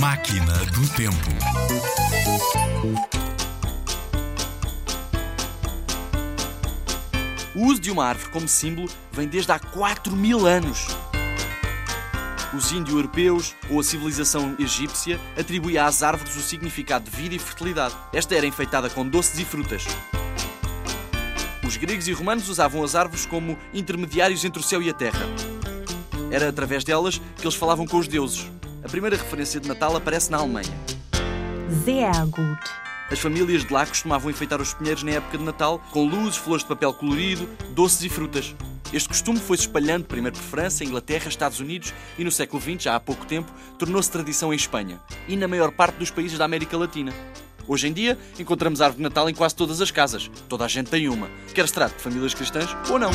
Máquina do Tempo. O uso de uma árvore como símbolo vem desde há 4 mil anos. Os índio-europeus ou a civilização egípcia atribuíam às árvores o significado de vida e fertilidade. Esta era enfeitada com doces e frutas. Os gregos e romanos usavam as árvores como intermediários entre o céu e a terra. Era através delas que eles falavam com os deuses. A primeira referência de Natal aparece na Alemanha. Sehr gut. As famílias de lá costumavam enfeitar os pinheiros na época de Natal com luzes, flores de papel colorido, doces e frutas. Este costume foi-se espalhando primeiro por França, Inglaterra, Estados Unidos e no século XX, já há pouco tempo, tornou-se tradição em Espanha e na maior parte dos países da América Latina. Hoje em dia, encontramos árvore de Natal em quase todas as casas. Toda a gente tem uma, quer se trate de famílias cristãs ou não.